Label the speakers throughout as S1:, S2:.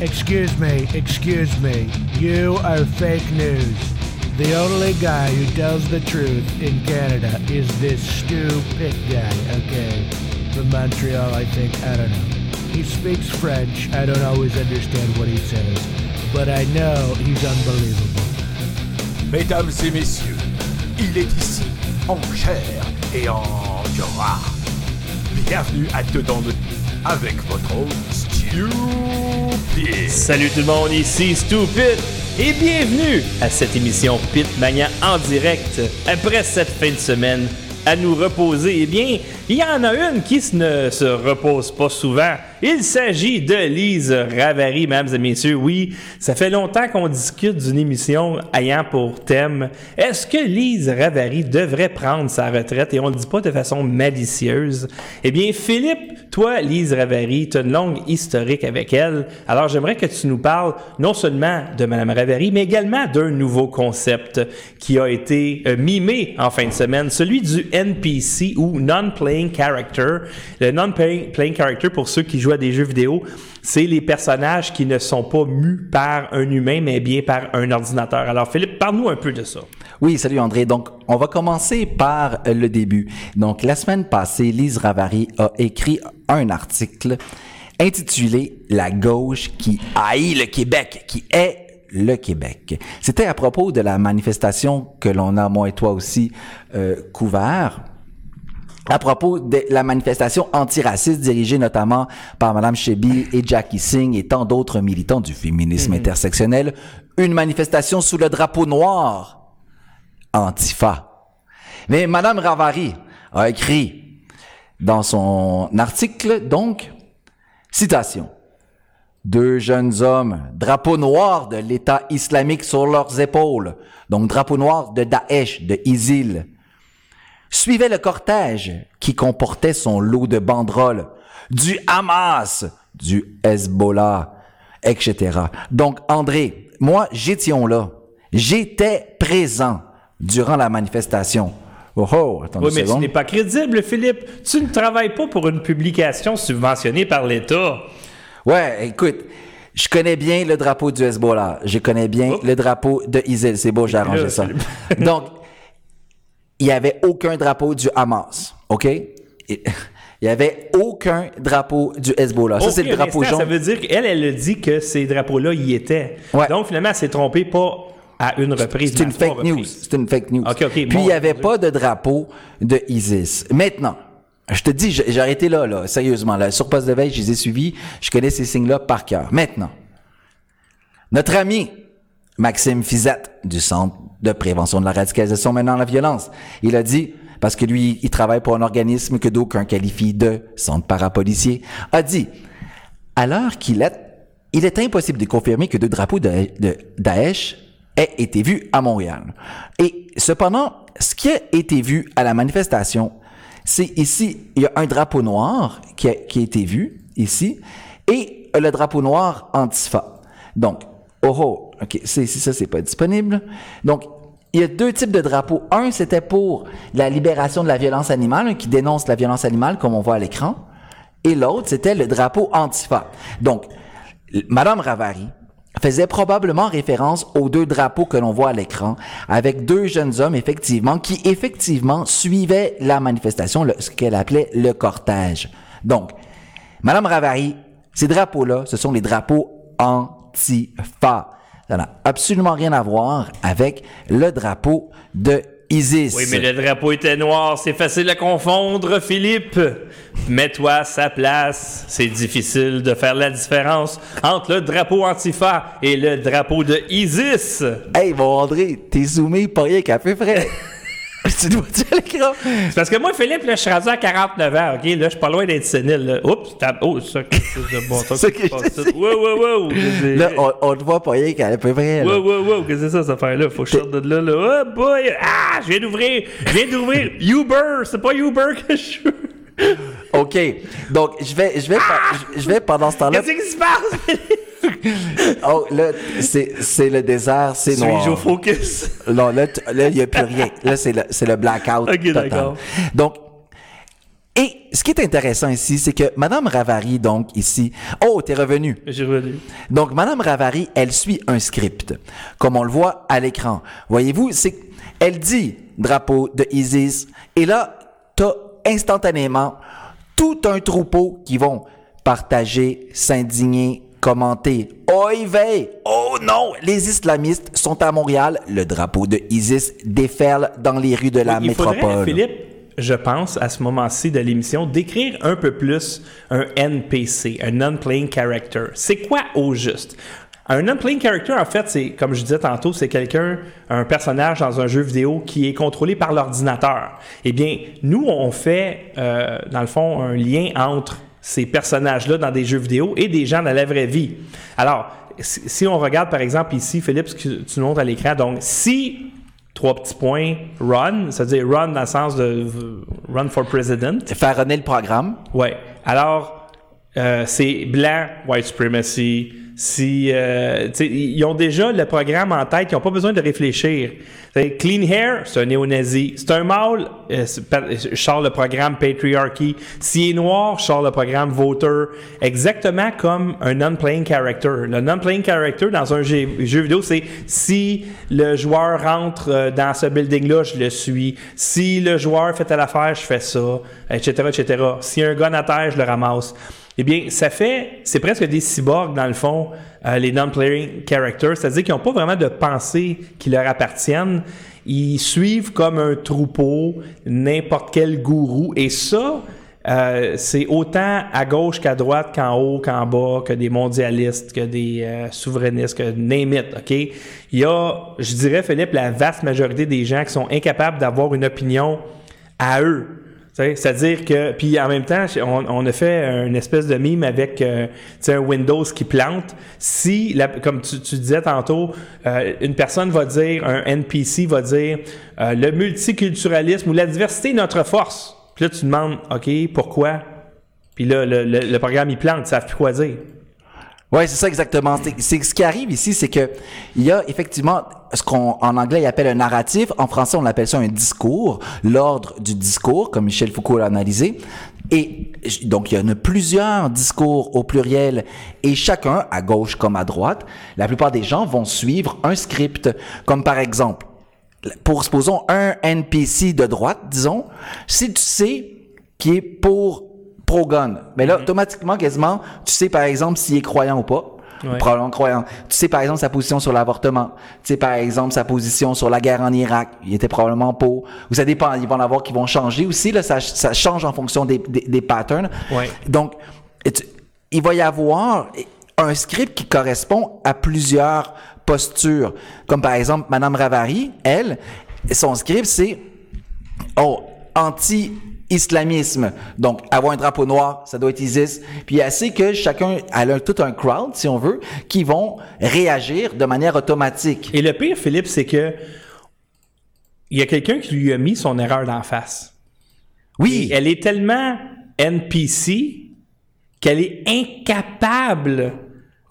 S1: Excuse me, excuse me. You are fake news. The only guy who tells the truth in Canada is this stupid guy, okay? From Montreal, I think. I don't know. He speaks French. I don't always understand what he says, but I know he's unbelievable.
S2: Mesdames et messieurs, il est ici, en chair et en gras. Bienvenue à Dedans de avec votre host, Stupid.
S3: Salut tout le monde, ici Stupid et bienvenue à cette émission Pitmania en direct après cette fin de semaine à nous reposer. Eh bien, il y en a une qui ne se repose pas souvent. Il s'agit de Lise Ravary, mesdames et messieurs. Oui, ça fait longtemps qu'on discute d'une émission ayant pour thème est-ce que Lise Ravary devrait prendre sa retraite? Et on ne le dit pas de façon malicieuse. Eh bien, Philippe, toi, Lise Ravary, tu as une longue historique avec elle. Alors, j'aimerais que tu nous parles non seulement de Madame Ravary, mais également d'un nouveau concept qui a été euh, mimé en fin de semaine, celui du NPC ou Non-Playing Character. Le Non-Playing Character, pour ceux qui jouent à des jeux vidéo, c'est les personnages qui ne sont pas mus par un humain, mais bien par un ordinateur. Alors, Philippe, parle-nous un peu de ça.
S4: Oui, salut André. Donc, on va commencer par euh, le début. Donc, la semaine passée, Lise Ravary a écrit un article intitulé La gauche qui haït le Québec, qui est le Québec. C'était à propos de la manifestation que l'on a, moi et toi aussi, euh, couvert à propos de la manifestation antiraciste dirigée notamment par Madame Chebi et Jackie Singh et tant d'autres militants du féminisme intersectionnel, une manifestation sous le drapeau noir, Antifa. Mais Madame Ravary a écrit dans son article, donc, citation, deux jeunes hommes, drapeau noir de l'État islamique sur leurs épaules, donc drapeau noir de Daesh, de ISIL, suivait le cortège qui comportait son lot de banderoles, du Hamas, du Hezbollah, etc. Donc, André, moi, j'étais là. J'étais présent durant la manifestation. Oh, oh, attends
S3: Oui, mais tu n'es pas crédible, Philippe. Tu ne travailles pas pour une publication subventionnée par l'État.
S4: Ouais, écoute, je connais bien le drapeau du Hezbollah. Je connais bien
S3: Oh.
S4: le drapeau de Israël. C'est beau, j'ai arrangé ça. Donc, il y avait aucun drapeau du Hamas, OK? Et- Il y avait aucun drapeau du Hezbollah. Ça, c'est le drapeau
S3: instant,
S4: jaune.
S3: Ça veut dire qu'elle, elle a dit que ces drapeaux-là y étaient.
S4: Ouais.
S3: Donc, finalement, elle s'est trompée pas à une reprise.
S4: C'est une fake news. C'est une fake news.
S3: Ok, ok,
S4: Puis
S3: bon,
S4: il n'y avait pas de drapeau de ISIS. Maintenant, je te dis, j'ai arrêté là, là, sérieusement. Là, sur poste de veille, je les ai suivis. Je connais ces signes-là par cœur. Maintenant, notre ami Maxime Fizette du Centre de prévention de la radicalisation menant à la violence, il a dit, parce que lui, il travaille pour un organisme que d'aucuns qualifient de centre parapolicier, a dit, à l'heure qu'il est, il est impossible de confirmer que deux drapeaux de, Daesh aient été vus à Montréal. Et cependant, ce qui a été vu à la manifestation, c'est ici, il y a un drapeau noir qui a, qui a été vu, ici, et le drapeau noir Antifa. Donc, oh oh, ok, c'est, ça, c'est pas disponible. Donc, il y a deux types de drapeaux. Un, c'était pour la libération de la violence animale, hein, qui dénonce la violence animale, comme on voit à l'écran. Et l'autre, c'était le drapeau Antifa. Donc, Madame Ravary faisait probablement référence aux deux drapeaux que l'on voit à l'écran, avec deux jeunes hommes, effectivement, qui, effectivement, suivaient la manifestation, ce qu'elle appelait le cortège. Donc, Madame Ravary, ces drapeaux-là, ce sont les drapeaux Antifa. Ça n'a absolument rien à voir avec le drapeau de ISIS.
S3: Oui, mais le drapeau était noir, c'est facile à confondre, Philippe. Mets-toi à sa place. C'est difficile de faire la différence entre le drapeau Antifa et le drapeau de ISIS.
S4: Hey, bon André, t'es zoomé pas rien qu'à peu près. tu dois dire l'écran.
S3: C'est parce que moi, Philippe, là, je suis rendu à 49 ans, OK? Là, je suis pas loin d'être sénile. Là. Oups, t'as... Oh, ça, de bon.
S4: C'est ça que je.
S3: Wow, wow, wow.
S4: Là, on, on te voit pas rien qu'à peu près.
S3: Wow, wow, wow, qu'est-ce que c'est ça, cette affaire-là? Faut que je sorte de là, là. Oh boy! Ah, je viens d'ouvrir, je viens d'ouvrir Uber! C'est pas Uber que je veux!
S4: OK. Donc, je vais, je vais, pa- je- vais pendant ce temps-là.
S3: Qu'est-ce qui se passe, Philippe?
S4: Oh, là, c'est, c'est le désert, c'est noir.
S3: Suis-je au focus?
S4: Non, là, il n'y a plus rien. Là, c'est le, c'est le blackout.
S3: Ok, d'accord.
S4: Donc, et ce qui est intéressant ici, c'est que Madame Ravary, donc ici, oh, t'es revenu.
S3: J'ai revenu.
S4: Donc, Madame Ravary, elle suit un script, comme on le voit à l'écran. Voyez-vous, c'est, elle dit drapeau de ISIS, et là, t'as instantanément tout un troupeau qui vont partager, s'indigner, commenter. Oh, veille! Oh non! Les islamistes sont à Montréal. Le drapeau de ISIS déferle dans les rues de la
S3: Il faudrait,
S4: métropole.
S3: Philippe, je pense, à ce moment-ci de l'émission, d'écrire un peu plus un NPC, un Non-Playing Character. C'est quoi au juste? Un non-playing character, en fait, c'est, comme je disais tantôt, c'est quelqu'un, un personnage dans un jeu vidéo qui est contrôlé par l'ordinateur. Eh bien, nous, on fait, euh, dans le fond, un lien entre ces personnages-là dans des jeux vidéo et des gens dans la vraie vie. Alors, si si on regarde, par exemple, ici, Philippe, ce que tu montres à l'écran, donc, si trois petits points, run, c'est-à-dire run dans le sens de run for president.
S4: Faire runner le programme.
S3: Ouais. Alors, euh, c'est blanc, white supremacy. Si, euh, ils ont déjà le programme en tête, ils n'ont pas besoin de réfléchir. Clean hair, c'est un néo-nazi. C'est un mâle, euh, c'est pa- je le programme patriarchy. S'il est noir, je sors le programme voter. Exactement comme un non-playing character. Le non-playing character dans un jeu, vidéo, c'est si le joueur rentre euh, dans ce building-là, je le suis. Si le joueur fait telle affaire, je fais ça, etc., etc. A un gun à terre, je le ramasse. Eh bien, ça fait, c'est presque des cyborgs dans le fond, euh, les non-playing characters, c'est-à-dire qu'ils n'ont pas vraiment de pensée qui leur appartiennent. Ils suivent comme un troupeau n'importe quel gourou. Et ça, euh, c'est autant à gauche qu'à droite, qu'en haut, qu'en bas, que des mondialistes, que des euh, souverainistes, que name it, OK? Il y a, je dirais, Philippe, la vaste majorité des gens qui sont incapables d'avoir une opinion à eux. C'est-à-dire que, puis en même temps, on, a fait une espèce de mime avec euh, un Windows qui plante. Si, comme tu, disais tantôt, euh, une personne va dire, un NPC va dire, euh, le multiculturalisme ou la diversité est notre force. Puis là, tu demandes, OK, pourquoi? Puis là, le, programme, il plante, ça ne savent plus quoi dire.
S4: Ouais, c'est ça exactement. C'est ce qui arrive ici, c'est que il y a effectivement ce qu'on en anglais il appelle un narratif, en français on appelle ça un discours, l'ordre du discours, comme Michel Foucault l'a analysé. Et donc il y en a plusieurs discours au pluriel et chacun, à gauche comme à droite, la plupart des gens vont suivre un script, comme par exemple pour supposons un NPC de droite, disons, si tu sais qui est pour pro-gun, mais là, automatiquement, quasiment, tu sais par exemple s'il est croyant ou pas.
S3: Ouais.
S4: Probablement croyant. Tu sais par exemple sa position sur l'avortement. Tu sais par exemple sa position sur la guerre en Irak. Il était probablement pour. Ou ça dépend. Ils vont en avoir qui vont changer aussi. Là, ça, ça change en fonction des, des, des patterns.
S3: Ouais.
S4: Donc, tu- il va y avoir un script qui correspond à plusieurs postures. Comme par exemple, Madame Ravary, elle, son script, c'est oh, anti-islamisme. Donc, avoir un drapeau noir, ça doit être ISIS. Puis, elle sait que chacun, a tout un crowd, si on veut, qui vont réagir de manière automatique.
S3: Et le pire, Philippe, c'est que il y a quelqu'un qui lui a mis son erreur d'en face.
S4: Oui,
S3: Et elle est tellement NPC qu'elle est incapable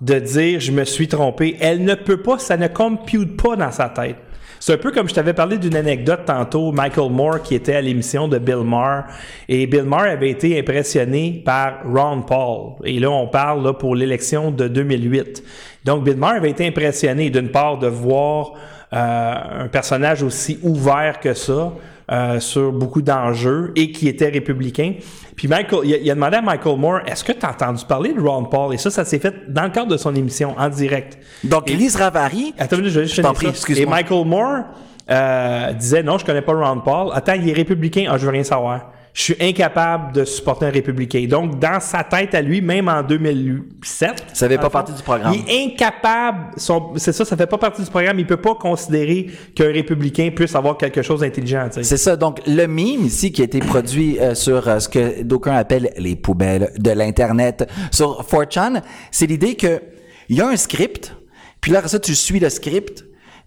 S3: de dire je me suis trompé. Elle ne peut pas, ça ne compute pas dans sa tête. C'est un peu comme je t'avais parlé d'une anecdote tantôt, Michael Moore qui était à l'émission de Bill Maher. Et Bill Maher avait été impressionné par Ron Paul. Et là, on parle là, pour l'élection de 2008. Donc, Bill Maher avait été impressionné d'une part de voir euh, un personnage aussi ouvert que ça euh, sur beaucoup d'enjeux et qui était républicain. Puis Michael, il a, il a demandé à Michael Moore, est-ce que tu as entendu parler de Ron Paul? Et ça, ça s'est fait dans le cadre de son émission, en direct.
S4: donc Lise Ravary,
S3: Attends, je
S4: Je t'en prie.
S3: Et. Michael Moore euh, disait, non, je connais pas Ron Paul. Attends, il est républicain. Ah, je veux rien savoir. Je suis incapable de supporter un républicain. Donc, dans sa tête à lui, même en 2007...
S4: Ça fait pas partie du programme.
S3: Il est incapable... C'est ça, ça fait pas partie du programme. Il peut pas considérer qu'un républicain puisse avoir quelque chose d'intelligent.
S4: C'est ça. Donc, le mime ici qui a été produit euh, sur euh, ce que d'aucuns appellent les poubelles de l'Internet sur 4chan, c'est l'idée que il y a un script, puis là, ça, tu suis le script,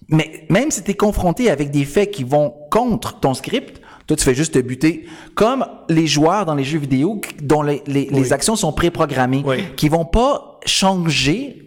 S4: mais même si tu es confronté avec des faits qui vont contre ton script, tu fais juste te buter, comme les joueurs dans les jeux vidéo dont les, les, les actions sont préprogrammées,
S3: Oui.
S4: qui vont pas changer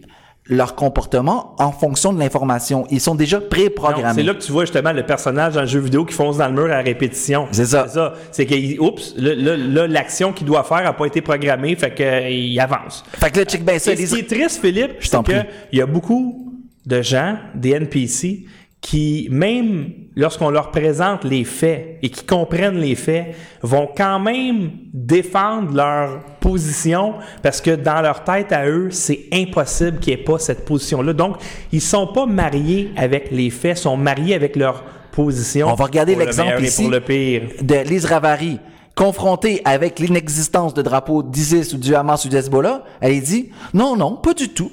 S4: leur comportement en fonction de l'information. Ils sont déjà préprogrammés.
S3: C'est là que tu vois justement le personnage dans le jeu vidéo qui fonce dans le mur à répétition.
S4: C'est ça.
S3: C'est ça. C'est que, oups, là, l'action qu'il doit faire a pas été programmée, fait qu'il avance.
S4: Fait que là, check bien ça.
S3: Et
S4: les-
S3: ce qui est triste, Philippe, c'est qu'il y a beaucoup de gens, des NPC, qui, même lorsqu'on leur présente les faits et qui comprennent les faits, vont quand même défendre leur position parce que dans leur tête à eux, c'est impossible qu'il n'y ait pas cette position-là. Donc, ils sont pas mariés avec les faits, sont mariés avec leur position.
S4: On va regarder
S3: le
S4: l'exemple ici.
S3: pour le pire.
S4: de Lise Ravary, confrontée avec l'inexistence de drapeaux d'ISIS ou du Hamas ou du Hezbollah, elle dit non, non, pas du tout.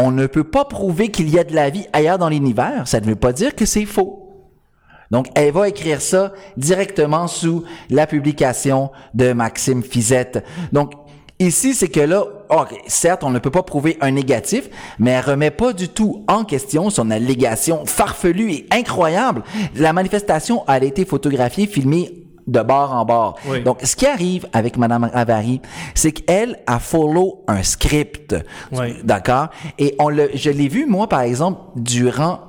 S4: On ne peut pas prouver qu'il y a de la vie ailleurs dans l'univers. Ça ne veut pas dire que c'est faux. Donc, elle va écrire ça directement sous la publication de Maxime Fizette. Donc, ici, c'est que là, certes, on ne peut pas prouver un négatif, mais elle remet pas du tout en question son allégation farfelue et incroyable. La manifestation a été photographiée, filmée de bord en bord.
S3: Oui.
S4: Donc, ce qui arrive avec Madame Ravary, c'est qu'elle a follow un script.
S3: Oui.
S4: D'accord? Et on le, je l'ai vu, moi, par exemple, durant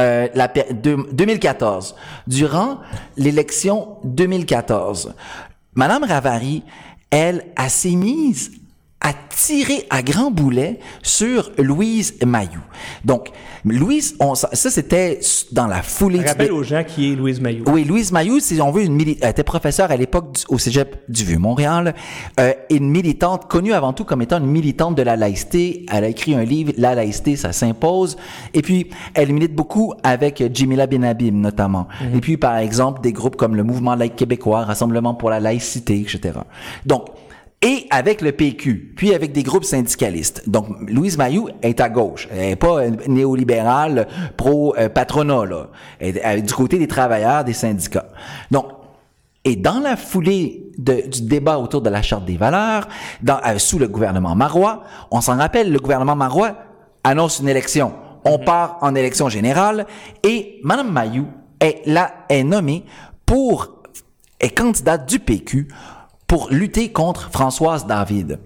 S4: euh, la péri- deux- 2014, durant l'élection 2014, Madame Ravary, elle, a s'est mise à tirer à grand boulet sur Louise Mayou. Donc, Louise, on, ça, c'était dans la foulée du
S3: Rappelle aux gens qui est Louise Maillot.
S4: oui, Louise Mayou, si on veut, une mili- elle était professeure à l'époque au Cégep du Vieux-Montréal, euh, une militante, connue avant tout comme étant une militante de la laïcité. Elle a écrit un livre, La laïcité, ça s'impose. Et puis, elle milite beaucoup avec Jimila Benabim, notamment. Et puis, par exemple, des groupes comme le Mouvement laïque québécois, Rassemblement pour la laïcité, etc. Donc, et avec le PQ, puis avec des groupes syndicalistes. Donc, Louise Mayou est à gauche. Elle n'est pas néolibérale, pro-patronat, là. Elle est euh, du côté des travailleurs, des syndicats. Donc, et dans la foulée de- du débat autour de la Charte des valeurs, dans, euh, sous le gouvernement Marois, on s'en rappelle, le gouvernement Marois annonce une élection. On part en élection générale et Mme Mayou est là, est nommée pour, est candidate du PQ pour lutter contre Françoise David.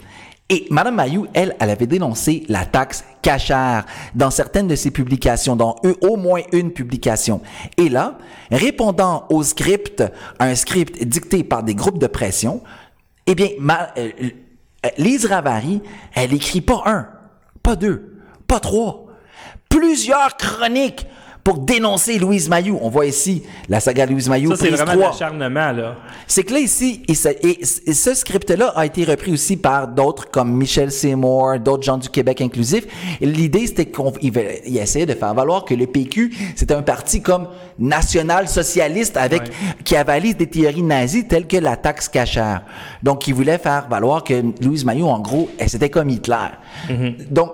S4: Et Mme Mayou, elle, elle avait dénoncé la taxe cachère dans certaines de ses publications, dans au moins une publication. Et là, répondant au script, un script dicté par des groupes de pression, eh bien, euh, euh, Lise Ravary, elle écrit pas un, pas deux, pas trois, plusieurs chroniques pour dénoncer Louise Mayou. On voit ici la saga Louise Mayou,
S3: Ça, c'est vraiment de
S4: 3.
S3: l'acharnement, là.
S4: C'est que là, ici, et ce, script-là a été repris aussi par d'autres comme Michel Seymour, d'autres gens du Québec inclusif. L'idée, c'était qu'il il essayait de faire valoir que le PQ, c'était un parti comme national-socialiste avec,
S3: Ouais.
S4: qui avalise des théories nazies telles que la taxe cachère. Donc, il voulait faire valoir que Louise Maillot, en gros, elle, c'était comme Hitler. Donc,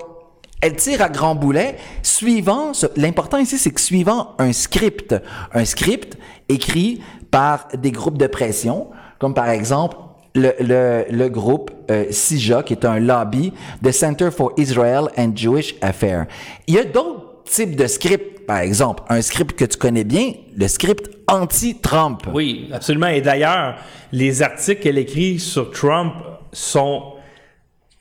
S4: elle tire à grand boulet, suivant, l'important ici, c'est que suivant un script, un script écrit par des groupes de pression, comme par exemple le, le, le groupe euh, CIJA, qui est un lobby de Center for Israel and Jewish Affairs. Il y a d'autres types de scripts, par exemple, un script que tu connais bien, le script anti-Trump.
S3: Oui, absolument. Et d'ailleurs, les articles qu'elle écrit sur Trump sont,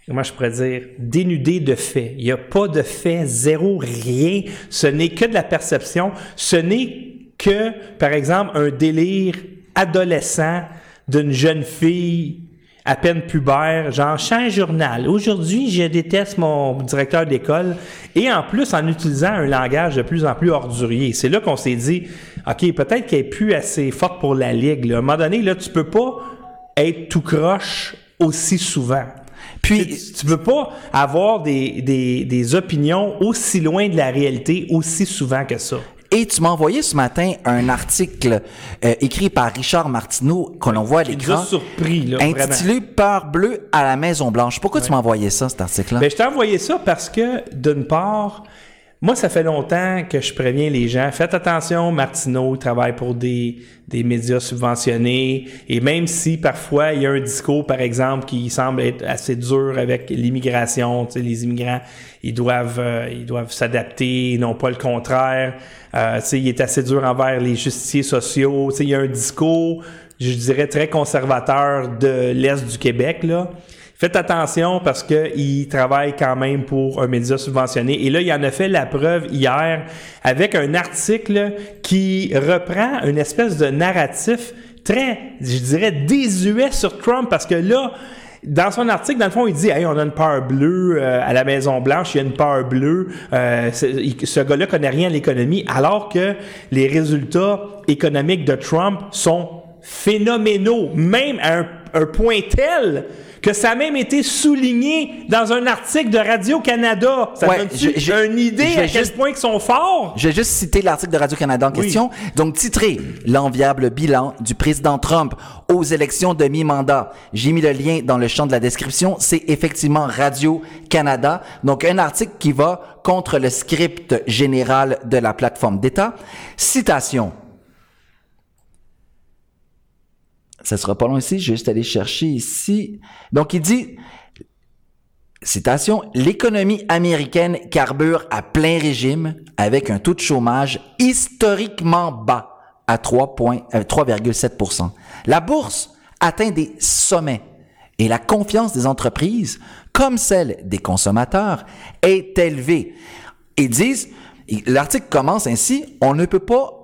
S3: comment je pourrais dire, dénudés de faits. Il n'y a pas de faits, zéro, rien. Ce n'est que de la perception. Ce n'est que, par exemple, un délire adolescent d'une jeune fille à peine pubère, genre change journal. Aujourd'hui, je déteste mon directeur d'école et en plus en utilisant un langage de plus en plus ordurier. C'est là qu'on s'est dit, OK, peut-être qu'elle est plus assez forte pour la ligue. À un moment donné, là, tu peux pas être tout croche aussi souvent.
S4: Puis,
S3: Tu, peux pas avoir des, des, des opinions aussi loin de la réalité aussi souvent que ça.
S4: Et tu m'as envoyé ce matin un article euh, écrit par Richard Martineau qu'on voit à l'écran.
S3: surpris, là, vraiment.
S4: intitulé Peur bleue à la Maison Blanche. Pourquoi tu m'as envoyé ça, cet article-là?
S3: Ben, je t'ai envoyé ça parce que, d'une part, moi, ça fait longtemps que je préviens les gens. Faites attention, Martineau travaille pour des, des médias subventionnés. Et même si parfois il y a un discours, par exemple, qui semble être assez dur avec l'immigration, les immigrants, ils doivent, euh, ils doivent s'adapter, non pas le contraire. Euh, il est assez dur envers les justiciers sociaux. Tu il y a un discours, je dirais, très conservateur de l'Est du Québec, là Faites attention parce qu'il travaille quand même pour un média subventionné. Et là, il en a fait la preuve hier avec un article qui reprend une espèce de narratif très, je dirais, désuet sur Trump parce que là, dans son article, dans le fond, il dit Hey, on a une peur bleue euh, à la Maison-Blanche, il y a une peur bleue. Euh, ce gars-là connaît rien à l'économie, alors que les résultats économiques de Trump sont phénoménaux, même à un point tel que ça a même été souligné dans un article de Radio-Canada. Ça
S4: Ouais,
S3: donne une idée à quel
S4: juste-
S3: point ils sont forts?
S4: Je vais juste citer l'article de Radio-Canada en question. Donc, titré L'enviable bilan du président Trump aux élections de mi-mandat. J'ai mis le lien dans le champ de la description. C'est effectivement Radio-Canada. Donc, un article qui va contre le script général de la plateforme d'État. Citation. Ça sera pas long ici. Je vais juste aller chercher ici. Donc, il dit, Citation, l'économie américaine carbure à plein régime avec un taux de chômage historiquement bas à 3 points- euh, 3,7% La bourse atteint des sommets et la confiance des entreprises, comme celle des consommateurs, est élevée. Ils disent, l'article commence ainsi, on ne peut pas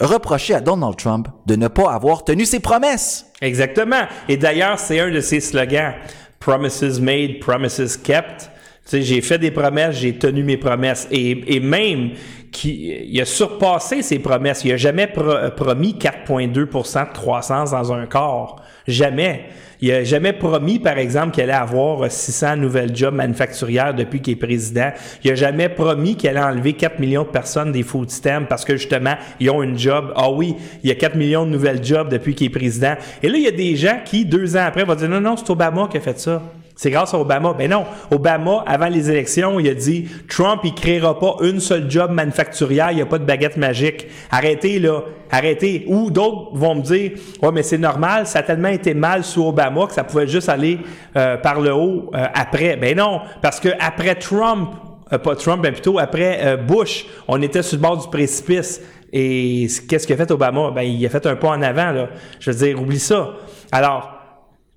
S4: reprocher à Donald Trump de ne pas avoir tenu ses promesses.
S3: Exactement. Et d'ailleurs, c'est un de ses slogans. Promises made, promises kept. Tu sais, j'ai fait des promesses, j'ai tenu mes promesses. Et, même, qui, il a surpassé ses promesses. Il a jamais pro- promis 4,2% de croissance dans un corps. Jamais. Il a jamais promis, par exemple, qu'il allait avoir 600 nouvelles jobs manufacturières depuis qu'il est président. Il a jamais promis qu'il allait enlever 4 millions de personnes des food stamps parce que justement, ils ont une job. Ah oui, il y a 4 millions de nouvelles jobs depuis qu'il est président. Et là, il y a des gens qui, deux ans après, vont dire non, non, c'est Obama qui a fait ça. C'est grâce à Obama. Ben non, Obama, avant les élections, il a dit Trump, il créera pas une seule job manufacturière, il n'y a pas de baguette magique. Arrêtez là, arrêtez. Ou d'autres vont me dire Ouais, mais c'est normal, ça a tellement été mal sous Obama que ça pouvait juste aller euh, par le haut euh, après. Ben non, parce que après Trump, euh, pas Trump, mais plutôt après euh, Bush, on était sur le bord du précipice. Et qu'est-ce qu'a fait Obama? Ben, il a fait un pas en avant, là. Je veux dire, oublie ça. Alors,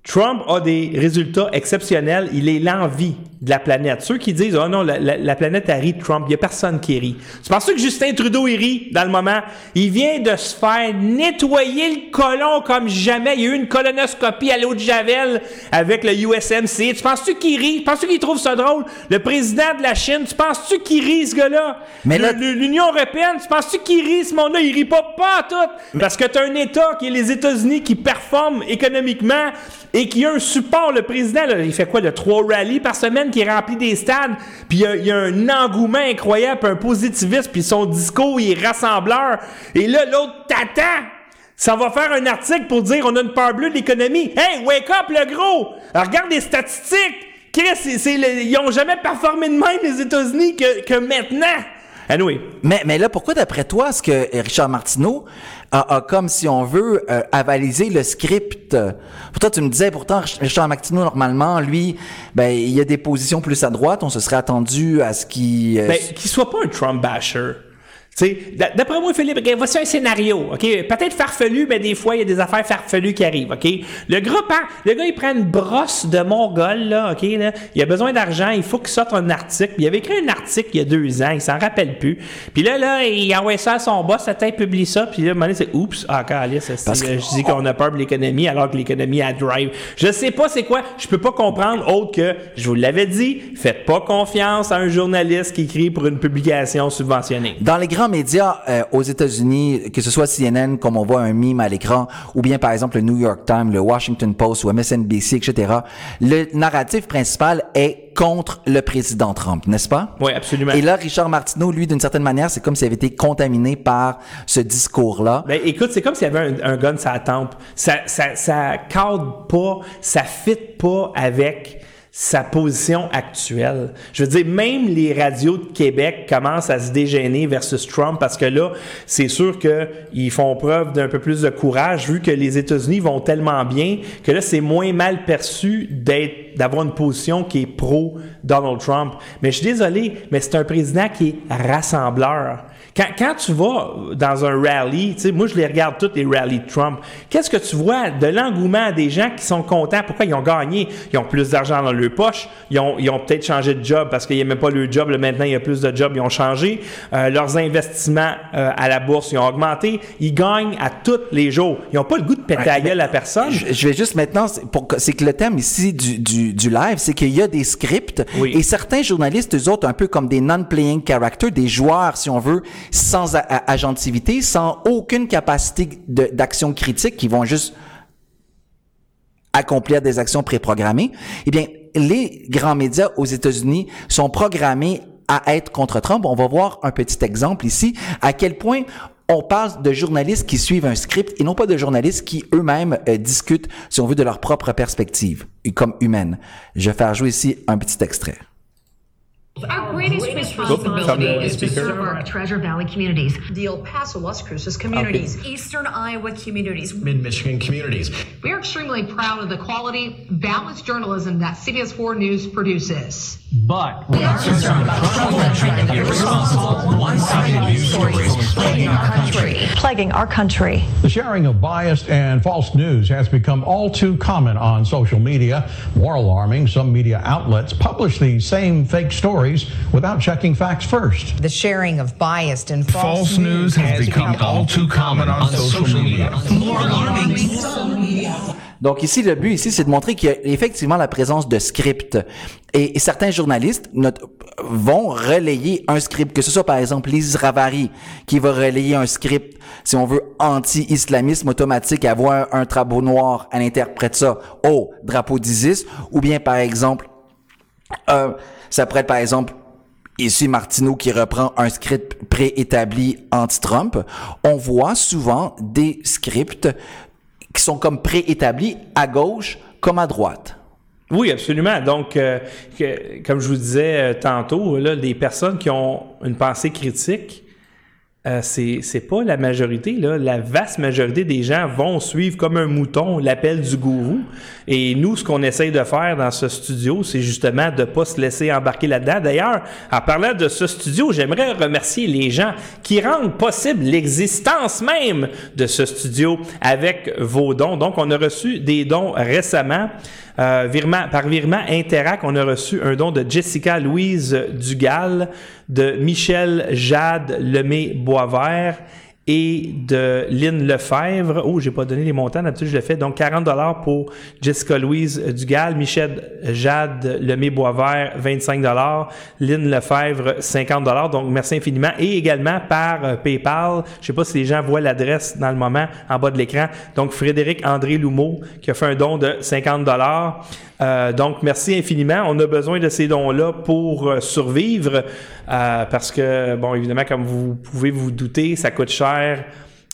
S3: Trump a des résultats exceptionnels. Il est l'envie de la planète. Ceux qui disent, oh non, la, la- la planète a ri de Trump, il n'y a personne qui rit. Tu penses que Justin Trudeau, il rit dans le moment? Il vient de se faire nettoyer le colon comme jamais. Il y a eu une colonoscopie à l'eau de Javel avec le USMC. Tu penses-tu qu'il rit? Tu penses-tu qu'il trouve ça drôle? Le président de la Chine, tu penses-tu qu'il rit, ce gars-là?
S4: Mais
S3: L'Union européenne, tu penses-tu qu'il rit, ce monde-là? Il rit pas, pas à tout. Parce que t'as un État qui est les États-Unis qui performe économiquement et qui a un support. Le président, là, il fait quoi? Le trois rallyes par semaine qui remplit des stades. Puis il y a- un engouement incroyable, un positivisme, puis son discours, il est rassembleur. Et là, l'autre t'attend. Ça va faire un article pour dire on a une peur bleue de l'économie. Hey, wake up, le gros! Regarde les statistiques. Chris, c'est le- ils ont jamais performé de même, les États-Unis, que, que maintenant. Anyway.
S4: Mais, mais là, pourquoi d'après toi, est-ce que Richard Martineau comme, si on veut, euh, avalisé le script? Pourtant, tu me disais, pourtant, Richard Martineau, normalement, lui, ben, il y a des positions plus à droite. On se serait attendu à ce qu'il... euh,
S3: Ben, qu'il soit pas un Trump basher. D'après moi, Philippe, regarde, voici un scénario, OK? Peut-être farfelu, mais des fois, il y a des affaires farfelues qui arrivent, OK? Le gars, prend- le gars, il prend une brosse de Mongol, là, OK? Là. Il a besoin d'argent, il faut qu'il sorte un article. Il avait écrit un article il y a deux ans, il s'en rappelle plus. Puis là, là, il envoie ça à son boss, sa tête publie ça, puis là, à un c'est oups, ah, calice, c'est-
S4: Parce que-
S3: je dis qu'on a peur de l'économie alors que l'économie a drive. Je sais pas c'est quoi, je peux pas comprendre autre que, je vous l'avais dit, faites pas confiance à un journaliste qui écrit pour une publication subventionnée.
S4: Dans les grands médias euh, aux États-Unis, que ce soit CNN, comme on voit un mime à l'écran, ou bien par exemple le New York Times, le Washington Post ou MSNBC, etc., le narratif principal est contre le président Trump, n'est-ce pas?
S3: Oui, absolument.
S4: Et là, Richard Martineau, lui, d'une certaine manière, c'est comme s'il avait été contaminé par ce discours-là.
S3: Ben, écoute, c'est comme s'il y avait un, un gun sur la tempe. Ça, ça, ça cadre pas, ça fit pas avec sa position actuelle. Je veux dire, même les radios de Québec commencent à se dégêner versus Trump parce que là, c'est sûr qu'ils font preuve d'un peu plus de courage vu que les États-Unis vont tellement bien que là, c'est moins mal perçu d'être, d'avoir une position qui est pro Donald Trump. Mais je suis désolé, mais c'est un président qui est rassembleur. Quand, quand, tu vas dans un rally, tu sais, moi je les regarde tous les rallyes de Trump, qu'est-ce que tu vois? De l'engouement des gens qui sont contents? Pourquoi ils ont gagné? Ils ont plus d'argent dans leur poche, ils ont, ils ont peut-être changé de job parce qu'ils n'aimaient pas leur job, là, maintenant il y a plus de jobs, ils ont changé. Euh, leurs investissements euh, à la bourse, ils ont augmenté. Ils gagnent à tous les jours. Ils n'ont pas le goût de péter la gueule à personne.
S4: Je, je, vais juste maintenant, c'est que le thème ici du, du, du live, c'est qu'il y a des scripts oui. et certains journalistes, eux autres, un peu comme des non-playing characters, des joueurs, si on veut, sans agentivité, sans aucune capacité d'action critique, qui vont juste accomplir des actions préprogrammées, eh bien, les grands médias aux États-Unis sont programmés à être contre Trump. On va voir un petit exemple ici, à quel point on parle de journalistes qui suivent un script et non pas de journalistes qui eux-mêmes euh, discutent, si on veut, de leur propre perspective, comme humaine. Je vais faire jouer ici un petit extrait.
S5: Our greatest responsibility is to serve our Treasure Valley communities, the El Paso, Las Cruces communities, okay. Eastern Iowa communities,
S6: Mid Michigan communities.
S5: We are extremely proud of the quality, balanced journalism that CBS 4 News produces.
S6: But we are concerned about troublementary and irresponsible, one-sided news stories
S5: plaguing our country. Plaguing our country.
S7: The sharing of biased and false news has become all too common on social media. More alarming, some media outlets publish the same fake stories without checking facts first.
S8: The sharing of biased and false,
S9: false news has, has become, become all too common on, on social, social media.
S8: media. More alarming.
S4: Donc ici, le but ici, c'est de montrer qu'il y a effectivement la présence de scripts. Et, et certains journalistes vont relayer un script, que ce soit par exemple Lise Ravary, qui va relayer un script, si on veut, anti-islamisme automatique, avoir un drapeau noir, elle interprète ça au drapeau d'ISIS, ou bien par exemple, euh, ça pourrait être par exemple Ici, Martineau qui reprend un script préétabli anti-Trump. On voit souvent des scripts qui sont comme préétablis à gauche comme à droite.
S3: Oui, absolument. Donc, euh, comme je vous disais euh, tantôt, là, les personnes qui ont une pensée critique, euh, c'est, pas la majorité. La vaste majorité des gens vont suivre comme un mouton l'appel du gourou. Et nous, ce qu'on essaye de faire dans ce studio, c'est justement de pas se laisser embarquer là-dedans. D'ailleurs, en parlant de ce studio, j'aimerais remercier les gens qui rendent possible l'existence même de ce studio avec vos dons. Donc, on a reçu des dons récemment. Euh, virement, par virement Interac, on a reçu un don de Jessica Louise Dugal, de Michel Jade Lemay-Boisvert et de Lynn Lefebvre. Oh, j'ai pas donné les montants, d'habitude je le fais. Donc 40 dollars pour Jessica Louise Dugal, Michel Jade Lemay Boisvert 25 dollars, Lynn Lefebvre 50 dollars. Donc merci infiniment et également par euh, PayPal. Je sais pas si les gens voient l'adresse dans le moment en bas de l'écran. Donc Frédéric André Loumeau qui a fait un don de 50 dollars. Euh, donc, merci infiniment. On a besoin de ces dons-là pour euh, survivre euh, parce que, bon, évidemment, comme vous pouvez vous douter, ça coûte cher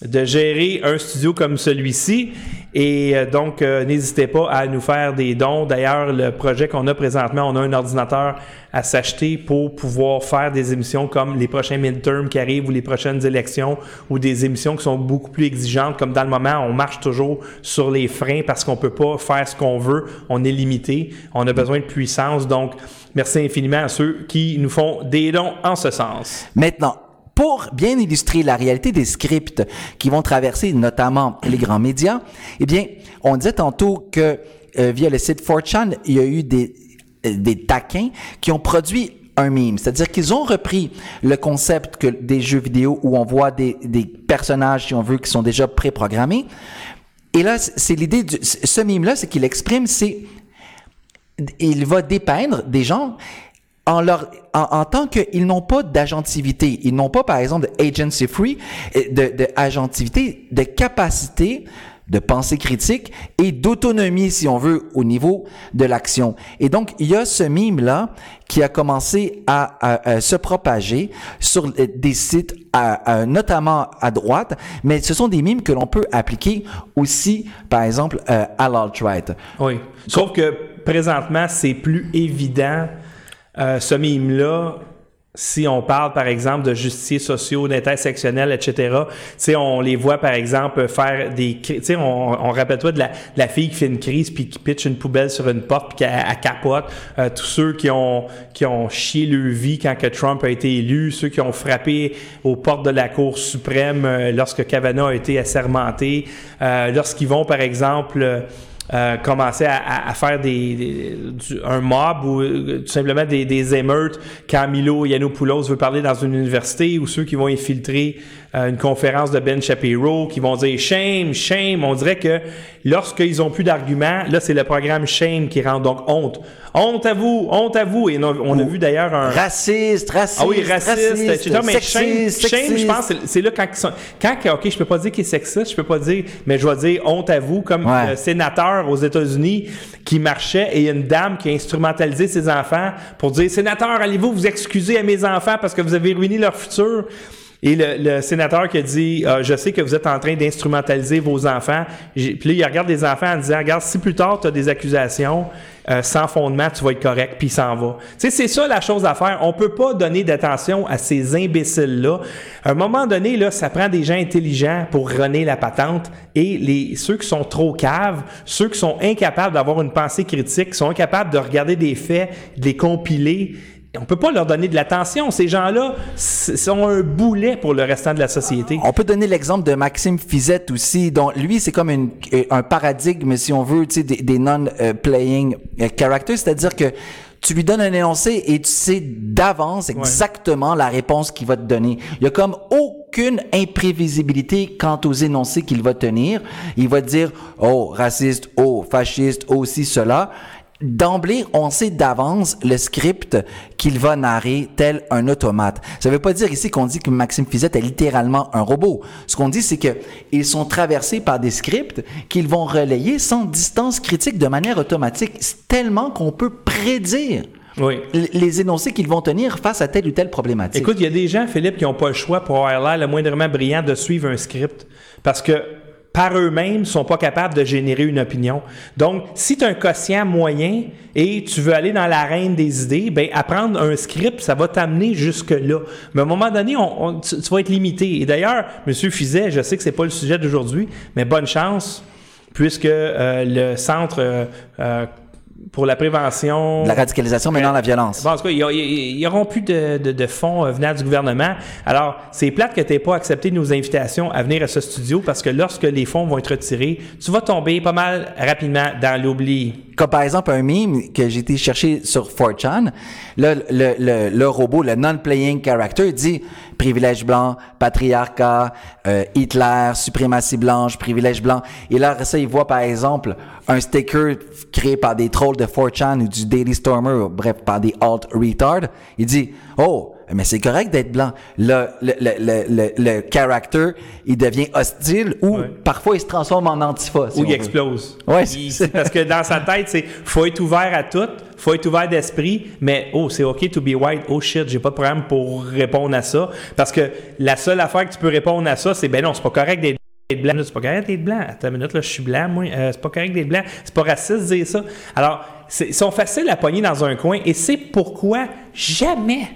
S3: de gérer un studio comme celui-ci. Et euh, donc, n'hésitez pas à nous faire des dons. D'ailleurs, le projet qu'on a présentement, on a un ordinateur à s'acheter pour pouvoir faire des émissions comme les prochains midterms qui arrivent ou les prochaines élections ou des émissions qui sont beaucoup plus exigeantes. Comme dans le moment, on marche toujours sur les freins parce qu'on peut pas faire ce qu'on veut. On est limité. On a besoin de puissance. Donc, merci infiniment à ceux qui nous font des dons en ce sens.
S4: Maintenant, pour bien illustrer la réalité des scripts qui vont traverser notamment les grands médias, eh bien, on disait tantôt que euh, via le site 4chan, il y a eu des, des taquins qui ont produit un meme. C'est-à-dire qu'ils ont repris le concept que des jeux vidéo où on voit des, personnages, si on veut, qui sont déjà préprogrammés. Et là, c'est l'idée de ce meme-là, c'est qu'il exprime, c'est il va dépeindre des gens en, leur, en, tant qu'ils n'ont pas d'agentivité, ils n'ont pas, par exemple, d'agency free, de, de agentivité, de capacité de pensée critique et d'autonomie, si on veut, au niveau de l'action. Et donc, il y a ce mime-là qui a commencé à, se propager sur des sites, notamment à droite, mais ce sont des mimes que l'on peut appliquer aussi, par exemple, euh, à l'alt-right.
S3: Oui. Sauf que présentement, c'est plus évident, euh, ce mime-là, si on parle, par exemple, de justiciers sociaux, d'intersectionnels, etc., tu on les voit, par exemple, faire des... Tu sais, on, on rappelle-toi de la, de la fille qui fait une crise puis qui pitche une poubelle sur une porte puis qu'elle elle capote. Euh, tous ceux qui ont, qui ont chié leur vie quand que Trump a été élu, ceux qui ont frappé aux portes de la Cour suprême euh, lorsque Kavanaugh a été assermenté, euh, lorsqu'ils vont, par exemple... euh, commencer à, à- à faire des, des- du- un mob ou euh, tout simplement des, des émeutes. Quand Milo Yiannopoulos veut parler dans une université ou ceux qui vont infiltrer euh, une conférence de Ben Shapiro qui vont dire shame, shame. On dirait que lorsqu'ils ont plus d'arguments, là c'est le programme shame qui rentre donc honte, honte à vous, honte à vous. Et on, on a vu d'ailleurs un
S4: Raciste, raciste,
S3: ah oui, raciste, etc. Mais
S4: sexiste,
S3: shame, shame, je pense, c'est- là quand ils sont, quand, ok, je peux pas dire qu'il est sexiste, je peux pas dire, mais je vais dire honte à vous, comme
S4: Ouais.
S3: le sénateur aux États-Unis qui marchait et il y a une dame qui a instrumentalisé ses enfants pour dire, sénateur, allez-vous vous excuser à mes enfants parce que vous avez ruiné leur futur. Et le, le sénateur qui a dit Ah, Je sais que vous êtes en train d'instrumentaliser vos enfants. Puis là, il regarde les enfants en disant Regarde, si plus tard tu as des accusations euh, sans fondement, tu vas être correct, puis il s'en va. Tu sais, c'est ça la chose à faire. On peut pas donner d'attention à ces imbéciles-là. À un moment donné, là, ça prend des gens intelligents pour runner la patente et les, ceux qui sont trop caves, ceux qui sont incapables d'avoir une pensée critique, qui sont incapables de regarder des faits, de les compiler. On peut pas leur donner de l'attention. Ces gens-là sont un boulet pour le restant de la société.
S4: On peut donner l'exemple de Maxime Fizette aussi, dont lui, c'est comme une- euh, un paradigme, si on veut, tu sais, des, des non-playing euh, characters, c'est-à-dire que tu lui donnes un énoncé et tu sais d'avance exactement la réponse qu'il va te donner. Il y a comme aucune imprévisibilité quant aux énoncés qu'il va tenir. Il va te dire, oh, raciste, oh, fasciste, oh, ci, cela. D'emblée, on sait d'avance le script qu'il va narrer tel un automate. Ça veut pas dire ici qu'on dit que Maxime Fizette est littéralement un robot. Ce qu'on dit, c'est que ils sont traversés par des scripts qu'ils vont relayer sans distance critique de manière automatique, tellement qu'on peut prédire
S3: Oui.
S4: les énoncés qu'ils vont tenir face à telle ou telle problématique.
S3: Écoute, il y a des gens, Philippe, qui n'ont pas le choix pour avoir l'air le moindrement brillant de suivre un script parce que par eux-mêmes, sont pas capables de générer une opinion. Donc, si tu un quotient moyen et tu veux aller dans l'arène des idées, ben apprendre un script, ça va t'amener jusque-là. Mais à un moment donné, on, on- tu, tu vas être limité. Et d'ailleurs, M. Fizet, je sais que c'est pas le sujet d'aujourd'hui, mais bonne chance, puisque euh, le Centre euh, euh, pour la prévention...
S4: De la radicalisation, mais non la violence.
S3: Bon, en tout cas, ils n'auront plus de, de- de fonds euh, venant du gouvernement. Alors, c'est plate que tu n'aies pas accepté nos invitations à venir à ce studio parce que lorsque les fonds vont être retirés, tu vas tomber pas mal rapidement dans l'oubli.
S4: Comme par exemple un meme que j'ai été chercher sur 4chan. Là, le, le, le robot, le non-playing character, dit privilège blanc, patriarcat, euh, Hitler, suprématie blanche, privilège blanc. Et là, ça, il voit par exemple un sticker créé par des trolls de 4chan ou du Daily Stormer, bref, par des alt retard. Il dit, oh, mais c'est correct d'être blanc. Le, le, le, le, le, le character, il devient hostile ou
S3: Ouais.
S4: parfois il se transforme en antifa. si
S3: Ou il
S4: veut.
S3: explose.
S4: Ouais,
S3: Il- parce que dans sa tête, c'est faut être ouvert à tout, faut être ouvert d'esprit, mais oh, c'est OK to be white. Oh shit, j'ai pas de problème pour répondre à ça. Parce que la seule affaire que tu peux répondre à ça, c'est ben non, c'est pas correct d'être blanc. C'est pas correct d'être blanc. Attends une minute, là, je suis blanc, moi. Euh, c'est pas correct d'être blanc. C'est pas raciste de dire ça. Alors, ils sont faciles à pogner dans un coin et c'est pourquoi jamais,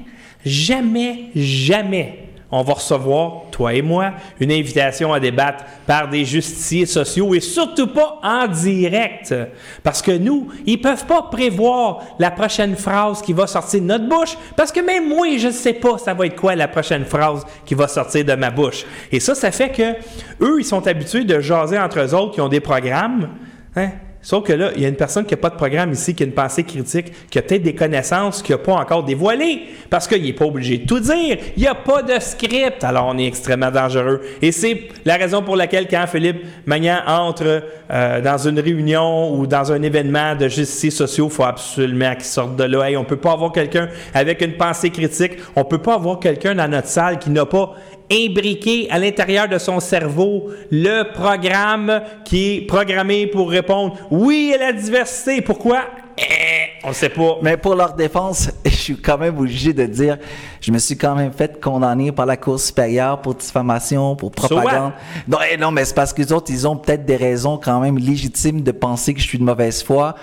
S3: jamais, jamais on va recevoir, toi et moi, une invitation à débattre par des justiciers sociaux et surtout pas en direct. Parce que nous, ils peuvent pas prévoir la prochaine phrase qui va sortir de notre bouche parce que même moi, je ne sais pas ça va être quoi la prochaine phrase qui va sortir de ma bouche. Et ça, ça fait que eux, ils sont habitués de jaser entre eux autres qui ont des programmes. Hein? Sauf que là, il y a une personne qui n'a pas de programme ici, qui a une pensée critique, qui a peut-être des connaissances qu'il n'a pas encore dévoilées, parce qu'il n'est pas obligé de tout dire. Il n'y a pas de script, alors on est extrêmement dangereux. Et c'est la raison pour laquelle, quand Philippe Magnan entre euh, dans une réunion ou dans un événement de justice sociaux, il faut absolument qu'il sorte de là. On ne peut pas avoir quelqu'un avec une pensée critique. On ne peut pas avoir quelqu'un dans notre salle qui n'a pas imbriqué à l'intérieur de son cerveau le programme qui est programmé pour répondre oui à la diversité. Pourquoi? Eh, on ne sait pas.
S4: Mais pour leur défense, je suis quand même obligé de dire, je me suis quand même fait condamner par la Cour supérieure pour diffamation, pour
S3: So
S4: propagande. non, eh non, mais c'est parce que les autres, ils ont peut-être des raisons quand même légitimes de penser que je suis de mauvaise foi.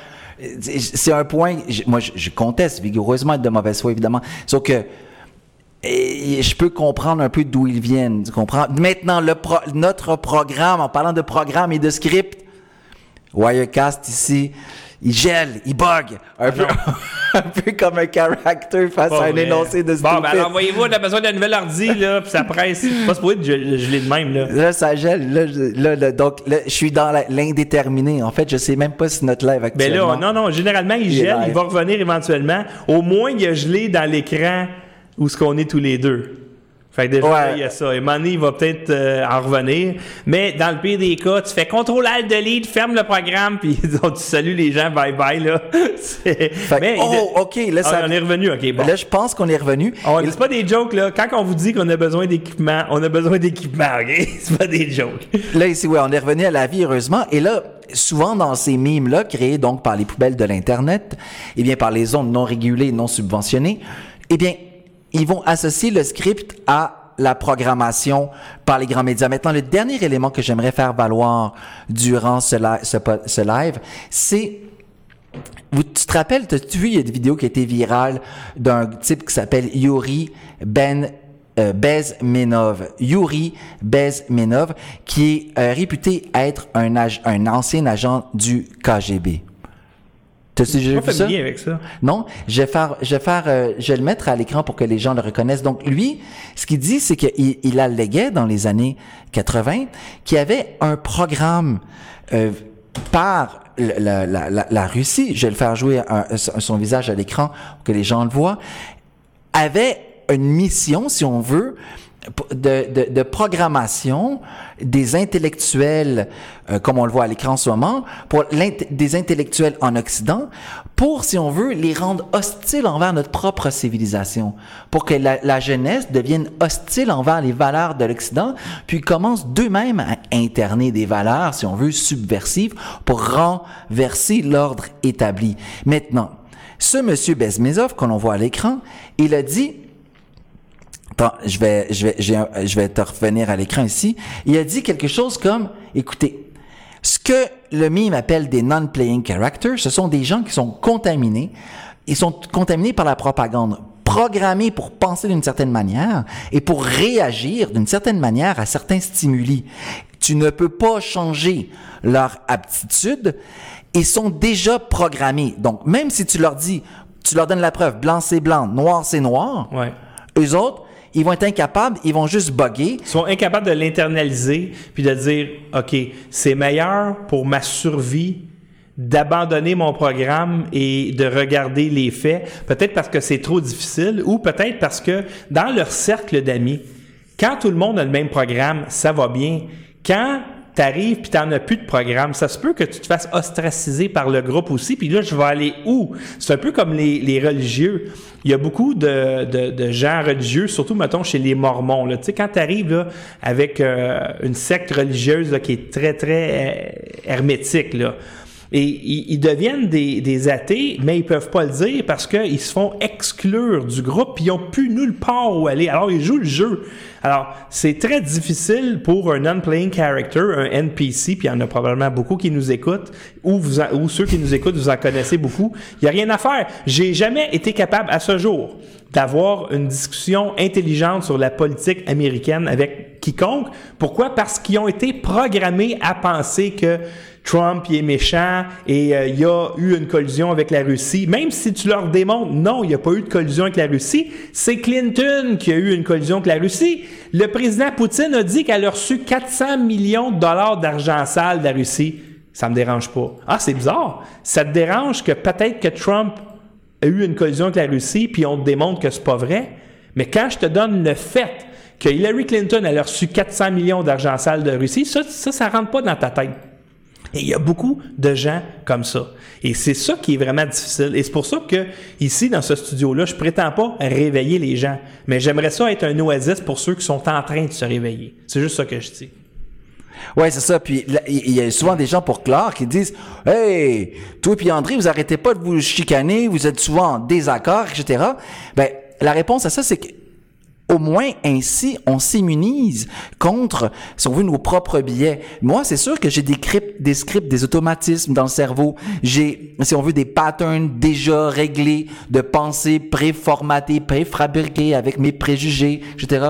S4: c'est un point, moi, je, je conteste vigoureusement être de mauvaise foi, évidemment. Sauf que, et je peux comprendre un peu d'où ils viennent. Tu comprends? Maintenant, le pro- notre programme, en parlant de programme et de script, Wirecast ici, il gèle, il bug. Un, peu, un peu comme un character face
S3: Pas
S4: à un
S3: vrai.
S4: énoncé de
S3: Bon, ben alors, envoyez-vous, on a besoin d'un nouvel ordi, là, puis ça presse. Pas supposé de gel- geler de même, là.
S4: Là, ça gèle. Là, je- là, là, donc, là, je suis dans l'indéterminé. En fait, je sais même pas si notre live
S3: Ben
S4: actuellement.
S3: là, non, non, généralement, il
S4: Il
S3: gèle, il va revenir éventuellement. Au moins, il a gelé dans l'écran où ce qu'on est tous les deux? Fait que déjà,
S4: Ouais.
S3: là, il y a ça. Et il va peut-être euh, en revenir. Mais dans le pire des cas, tu fais contrôle alt delete, ferme le programme, puis donc, tu salues les gens, bye bye, là.
S4: Fait
S3: Mais,
S4: oh, ok, là,
S3: Ah,
S4: ça.
S3: on est revenu, ok, bon.
S4: Là, je pense qu'on est revenu.
S3: On-
S4: Et-
S3: C'est pas des jokes, là. Quand on vous dit qu'on a besoin d'équipement, on a besoin d'équipement, ok? C'est pas des jokes.
S4: Là, ici, ouais, on est revenu à la vie, heureusement. Et là, souvent dans ces mimes-là, créés donc par les poubelles de l'Internet, eh bien, par les ondes non régulées, non subventionnées, eh bien, ils vont associer le script à la programmation par les grands médias. Maintenant, le dernier élément que j'aimerais faire valoir durant ce, live, c'est tu te rappelles, t'as-tu vu, il y a des vidéos qui étaient virales d'un type qui s'appelle Yuri Ben euh, Bezmenov. Yuri Bezmenov, qui est euh, réputé être un ancien agent du KGB. Déjà vu ça?
S3: avec ça.
S4: Non, je vais faire, je vais faire, euh, je vais le mettre à l'écran pour que les gens le reconnaissent. Donc lui, ce qu'il dit, c'est qu'il il alléguait dans les années 80 qu'il y avait un programme euh, par la, la, la- la- la Russie. Je vais le faire jouer un- son visage à l'écran pour que les gens le voient. Avait une mission, si on veut, de, de, de programmation des intellectuels, euh, comme on le voit à l'écran en ce moment, pour des intellectuels en Occident, pour, si on veut, les rendre hostiles envers notre propre civilisation, pour que la, la jeunesse devienne hostile envers les valeurs de l'Occident, puis commence d'eux-mêmes à interner des valeurs, si on veut, subversives, pour renverser l'ordre établi. Maintenant, ce monsieur Bezmezov, qu'on voit à l'écran, il a dit Attends, je vais, je vais, je vais te revenir à l'écran ici. Il a dit quelque chose comme, écoutez, ce que le mime appelle des non-playing characters, ce sont des gens qui sont contaminés. Ils sont contaminés par la propagande, programmés pour penser d'une certaine manière et pour réagir d'une certaine manière à certains stimuli. Tu ne peux pas changer leur aptitude. Ils sont déjà programmés. Donc, même si tu leur dis, tu leur donnes la preuve, blanc c'est blanc, noir c'est noir,
S3: Ouais.
S4: eux autres, ils vont être incapables, ils vont juste bugger.
S3: Ils sont incapables de l'internaliser puis de dire OK, c'est meilleur pour ma survie d'abandonner mon programme et de regarder les faits, peut-être parce que c'est trop difficile ou peut-être parce que dans leur cercle d'amis, quand tout le monde a le même programme, ça va bien. Quand t'arrives puis t'en as plus de programme, ça se peut que tu te fasses ostraciser par le groupe aussi. Puis là, je vais aller où? C'est un peu comme les, les religieux. Il y a beaucoup de, de, gens religieux, surtout mettons chez les Mormons. Là. Tu sais, quand t'arrives avec euh, une secte religieuse là, qui est très très euh, hermétique là. Et ils, deviennent des, athées, mais ils peuvent pas le dire parce qu'ils se font exclure du groupe, ils ont plus nulle part où aller. Alors, ils jouent le jeu. Alors, c'est très difficile pour un non-playing character, un NPC, puis il y en a probablement beaucoup qui nous écoutent, ou, vous ou ceux qui nous écoutent, vous en connaissez beaucoup. Il y a rien à faire. J'ai jamais été capable, à ce jour, d'avoir une discussion intelligente sur la politique américaine avec quiconque. Pourquoi? Parce qu'ils ont été programmés à penser que Trump il est méchant et euh, il y a eu une collusion avec la Russie. Même si tu leur démontres non, il n'y a pas eu de collusion avec la Russie, c'est Clinton qui a eu une collusion avec la Russie. Le président Poutine a dit qu'elle a reçu 400 millions de dollars d'argent sale de la Russie. Ça me dérange pas. Ah, c'est bizarre. Ça te dérange que peut-être que Trump a eu une collision avec la Russie, puis on te démontre que c'est pas vrai. Mais quand je te donne le fait que Hillary Clinton a reçu 400 millions d'argent sale de Russie, ça, ça, ça rentre pas dans ta tête. Et il y a beaucoup de gens comme ça. Et c'est ça qui est vraiment difficile. Et c'est pour ça que ici, dans ce studio-là, je prétends pas réveiller les gens. Mais j'aimerais ça être un oasis pour ceux qui sont en train de se réveiller. C'est juste ça que je dis.
S4: Ouais, c'est ça. Puis il y a souvent des gens pour Clark qui disent Hey, toi puis André, vous arrêtez pas de vous chicaner, vous êtes souvent en désaccord, etc. Ben, la réponse à ça, c'est que au moins ainsi, on s'immunise contre, si on veut, nos propres biais. Moi, c'est sûr que j'ai des scripts, des scripts, des automatismes dans le cerveau. J'ai, si on veut, des patterns déjà réglés de pensée préformatée, préfabriquée avec mes préjugés, etc.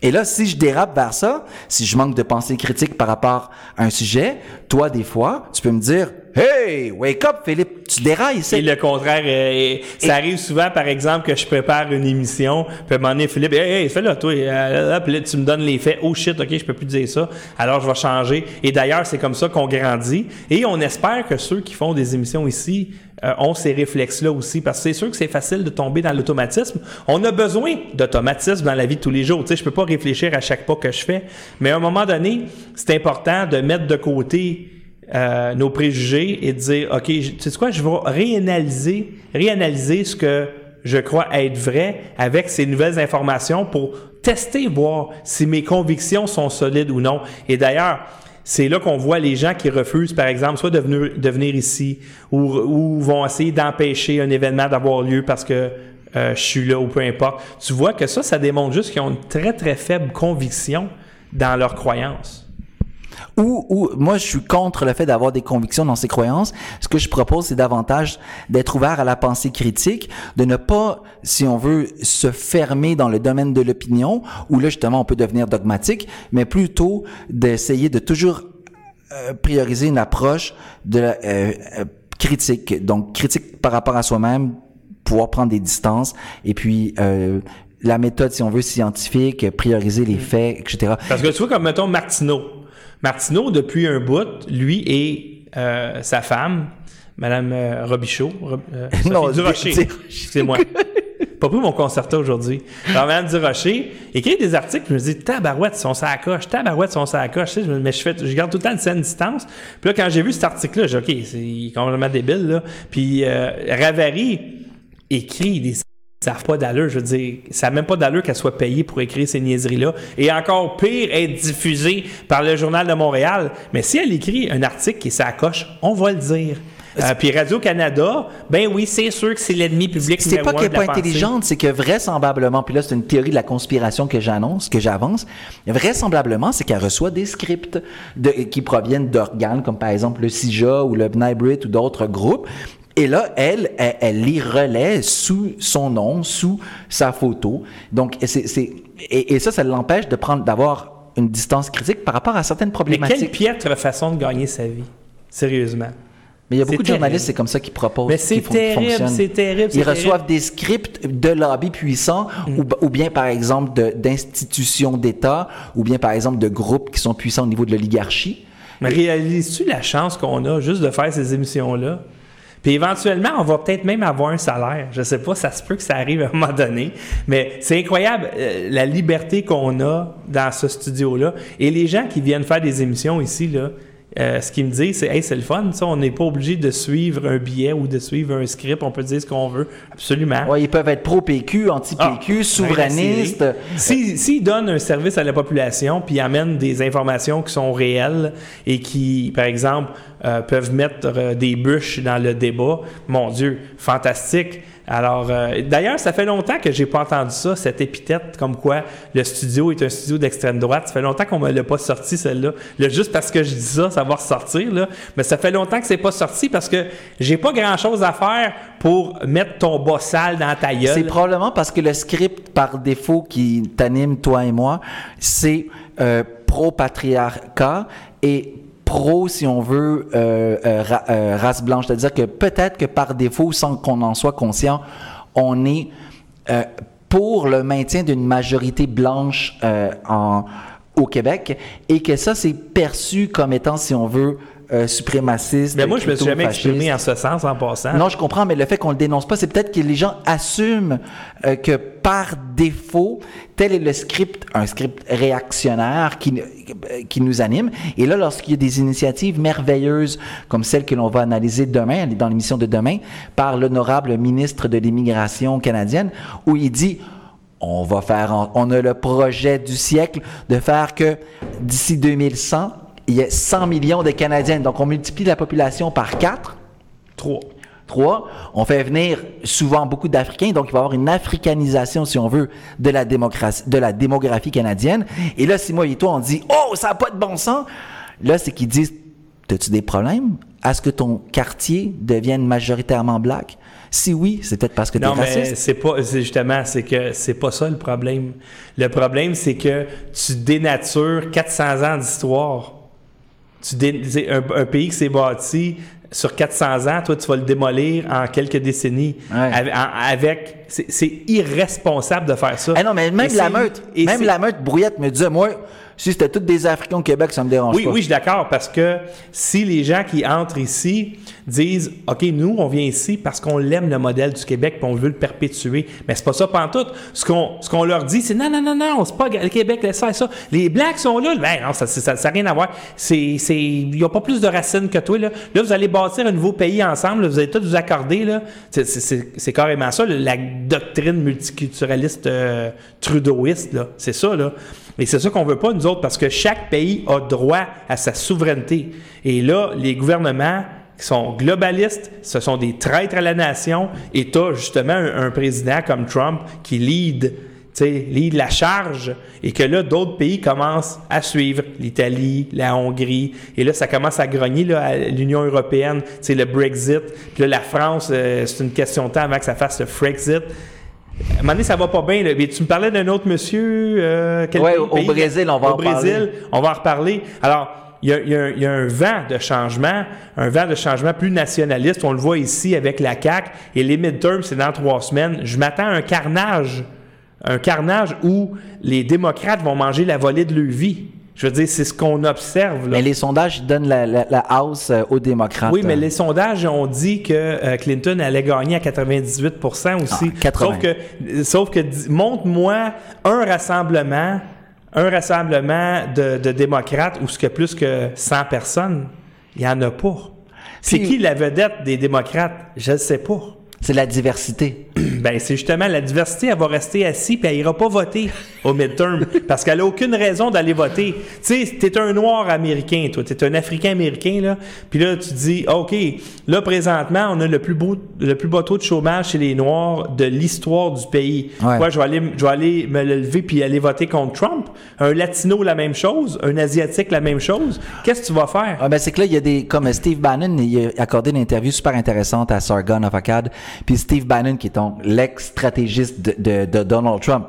S4: Et là, si je dérape vers ça, si je manque de pensée critique par rapport à un sujet, toi, des fois, tu peux me dire, Hey, wake up, Philippe, tu dérailles ici.
S3: Et le contraire, euh, ça arrive souvent, par exemple, que je prépare une émission, puis à un moment donné, Philippe, hey, hey, fais-le, toi, euh, puis là, tu me donnes les faits, oh shit, ok, je peux plus dire ça, alors je vais changer. Et d'ailleurs, c'est comme ça qu'on grandit. Et on espère que ceux qui font des émissions ici euh, ont ces réflexes-là aussi, parce que c'est sûr que c'est facile de tomber dans l'automatisme. On a besoin d'automatisme dans la vie de tous les jours. Tu sais, je peux pas réfléchir à chaque pas que je fais, mais à un moment donné, c'est important de mettre de côté euh, nos préjugés et de dire, OK, tu sais quoi, je vais réanalyser, réanalyser ce que je crois être vrai avec ces nouvelles informations pour tester, voir si mes convictions sont solides ou non. Et d'ailleurs, c'est là qu'on voit les gens qui refusent, par exemple, soit de venir, de venir ici ou, ou vont essayer d'empêcher un événement d'avoir lieu parce que euh, je suis là ou peu importe. Tu vois que ça, ça démontre juste qu'ils ont une très, très faible conviction dans leurs croyances.
S4: Ou, ou moi, je suis contre le fait d'avoir des convictions dans ses croyances. Ce que je propose, c'est davantage d'être ouvert à la pensée critique, de ne pas, si on veut, se fermer dans le domaine de l'opinion, où là, justement, on peut devenir dogmatique, mais plutôt d'essayer de toujours euh, prioriser une approche de euh, euh, critique. Donc, critique par rapport à soi-même, pouvoir prendre des distances, et puis euh, la méthode, si on veut, scientifique, prioriser les faits, etc.
S3: Parce que tu vois, comme mettons Martineau. Martineau, depuis un bout, lui et euh, sa femme, Madame euh, Robichaud, Rob- euh,
S4: Non,
S3: Durocher, excusez-moi. Pas pris mon concerto aujourd'hui. Alors, Madame Durocher écrit des articles, je me dis, tabarouette, son ça coche, tabarouette, son ça coche. Tu sais, je me- mais je, fais, je garde tout le temps une certaine distance. Puis là, quand j'ai vu cet article-là, j'ai dit, OK, c'est complètement débile, là. Puis euh, Ravary écrit des ça n'a pas d'allure, je veux dire, ça n'a même pas d'allure qu'elle soit payée pour écrire ces niaiseries-là. Et encore pire, être diffusée par le Journal de Montréal. Mais si elle écrit un article qui s'accroche, on va le dire. Euh, puis Radio-Canada, ben oui, c'est sûr que c'est l'ennemi public
S4: C'est pas qu'elle n'est pas intelligente, c'est que vraisemblablement, puis là c'est une théorie de la conspiration que j'annonce, que j'avance, vraisemblablement c'est qu'elle reçoit des scripts de, qui proviennent d'organes comme par exemple le CIJA ou le BNIBRIT ou d'autres groupes. Et là, elle, elle, elle les relaie sous son nom, sous sa photo. Donc, c'est, et, et ça, ça l'empêche de prendre, d'avoir une distance critique par rapport à certaines
S3: Mais
S4: problématiques.
S3: quelle piètre façon de gagner sa vie. Sérieusement.
S4: Mais il y a beaucoup de journalistes, c'est comme ça qu'ils proposent.
S3: Mais c'est terrible, c'est terrible,
S4: Ils
S3: terrible.
S4: reçoivent des scripts de lobbies puissants ou, ou bien, par exemple, d'institutions d'État ou bien, par exemple, de groupes qui sont puissants au niveau de l'oligarchie.
S3: Mais réalises-tu la chance qu'on a juste de faire ces émissions-là? Puis éventuellement, on va peut-être même avoir un salaire. Je sais pas, ça se peut que ça arrive à un moment donné. Mais c'est incroyable euh, la liberté qu'on a dans ce studio-là. Et les gens qui viennent faire des émissions ici, là, euh, ce qu'ils me disent, c'est Hey, c'est le fun, ça, on n'est pas obligé de suivre un billet ou de suivre un script, on peut dire ce qu'on veut. Absolument.
S4: Ouais, ils peuvent être pro-PQ, anti-PQ,
S3: Ah,
S4: souverainistes.
S3: ben. Si- S'ils donnent un service à la population, puis amènent des informations qui sont réelles et qui, par exemple, euh, peuvent mettre euh, des bûches dans le débat, mon Dieu, fantastique. Alors, euh, d'ailleurs, ça fait longtemps que j'ai pas entendu ça, cette épithète, comme quoi le studio est un studio d'extrême droite. Ça fait longtemps qu'on me l'a pas sorti, celle-là. Là, juste parce que je dis ça, ça va ressortir. Mais ça fait longtemps que c'est pas sorti parce que j'ai pas grand-chose à faire pour mettre ton bas sale dans ta gueule.
S4: C'est probablement parce que le script par défaut qui t'anime, toi et moi, c'est euh, pro-patriarcat et si on veut, euh, euh, euh, race blanche. C'est-à-dire que peut-être que par défaut, sans qu'on en soit conscient, on est pour le maintien d'une majorité blanche en, au Québec et que ça, c'est perçu comme étant, si on veut, euh, suprémaciste.
S3: Mais moi, je me suis jamais exprimé en ce sens en passant.
S4: Non, je comprends, mais le fait qu'on le dénonce pas, c'est peut-être que les gens assument euh, que par défaut, tel est le script, un script réactionnaire qui, qui nous anime. Et là, lorsqu'il y a des initiatives merveilleuses comme celle que l'on va analyser demain, dans l'émission de demain, par l'honorable ministre de l'Immigration canadienne, où il dit on va faire, on a le projet du siècle de faire que d'ici 2100, il y a 100 millions de Canadiens. Donc, on multiplie la population par 4.
S3: Trois.
S4: Trois, on fait venir souvent beaucoup d'Africains, donc il va y avoir une africanisation, si on veut, de la démocratie, de la démographie canadienne. Et là, si moi et toi, on dit, oh, ça n'a pas de bon sens, là, c'est qu'ils disent, as-tu des problèmes? À ce que ton quartier devienne majoritairement black? Si oui, c'est peut-être parce que tu es
S3: Non, mais
S4: raciste.
S3: c'est pas, c'est justement, c'est que c'est pas ça le problème. Le problème, c'est que tu dénatures 400 ans d'histoire. Tu dé- un, un pays qui s'est bâti sur 400 ans, toi, tu vas le démolir en quelques décennies.
S4: Ouais.
S3: Avec, c'est, irresponsable de faire ça.
S4: Ah non, mais même
S3: Et
S4: la meute, même la meute brouillette me disait, moi, si c'était tous des Africains au Québec, ça me dérange
S3: Oui,
S4: pas.
S3: oui, je suis d'accord, parce que si les gens qui entrent ici disent OK, nous, on vient ici parce qu'on l'aime le modèle du Québec puis on veut le perpétuer, mais c'est pas ça pantoute. Ce qu'on ce qu'on leur dit, c'est non, non, non, non, c'est pas le Québec, laisse faire ça. Les Blacks sont là, ben non, ça n'a ça, rien à voir. C'est, c'est, ils n'ont pas plus de racines que toi. Là. là, vous allez bâtir un nouveau pays ensemble, là, vous allez tous vous accorder. Là. C'est, c'est- c'est, c'est carrément ça, la doctrine multiculturaliste euh, trudeauiste. Là. C'est ça, là. Et c'est ça qu'on veut pas, nous autres, parce que chaque pays a droit à sa souveraineté. Et là, les gouvernements qui sont globalistes, ce sont des traîtres à la nation, et tu as justement un, président comme Trump qui lead, lead la charge, et que là, d'autres pays commencent à suivre, l'Italie, la Hongrie, et là, ça commence à grogner là, à l'Union européenne, le Brexit, puis là, la France, euh, c'est une question de temps avant que ça fasse le Frexit. À un moment donné, ça va pas bien. là. Mais tu me parlais d'un autre monsieur. euh, quel
S4: Ouais,
S3: pays-
S4: au-? Brésil, on va
S3: Au
S4: en parler.
S3: Brésil, on va en reparler. Alors, il y a, il y a un- il y a un vent de changement, un vent de changement plus nationaliste. On le voit ici avec la CAQ. Et les midterms, c'est dans trois semaines. Je m'attends à un carnage. Un carnage où les démocrates vont manger la volée de leur vie. Je veux dire, c'est ce qu'on observe. Là.
S4: Mais les sondages donnent la, la, la house euh, aux démocrates.
S3: Oui, mais
S4: euh.
S3: les sondages ont dit que euh, Clinton allait gagner à 98% aussi.
S4: Ah, 80.
S3: Sauf que, sauf que montre-moi un rassemblement, un rassemblement de, de démocrates où ce que plus que 100 personnes, il n'y en a pas. C'est qui la vedette des démocrates? Je ne sais pas.
S4: C'est la diversité.
S3: Ben, c'est justement la diversité, elle va rester assise puis elle ira pas voter au midterm parce qu'elle a aucune raison d'aller voter. Tu sais, t'es un noir américain, toi, t'es un africain américain là, puis là tu dis OK, là présentement, on a le plus beau le plus bas taux de chômage chez les noirs de l'histoire du pays.
S4: Ouais.
S3: Je vais aller je vais aller me lever puis aller voter contre Trump. Un latino la même chose, un asiatique la même chose. Qu'est-ce que tu vas faire?
S4: Ah ben c'est que là, il y a des. Comme Steve Bannon, il a accordé une interview super intéressante à Sargon of Akkad. Puis Steve Bannon, qui est donc l'ex-stratégiste de, de, de Donald Trump.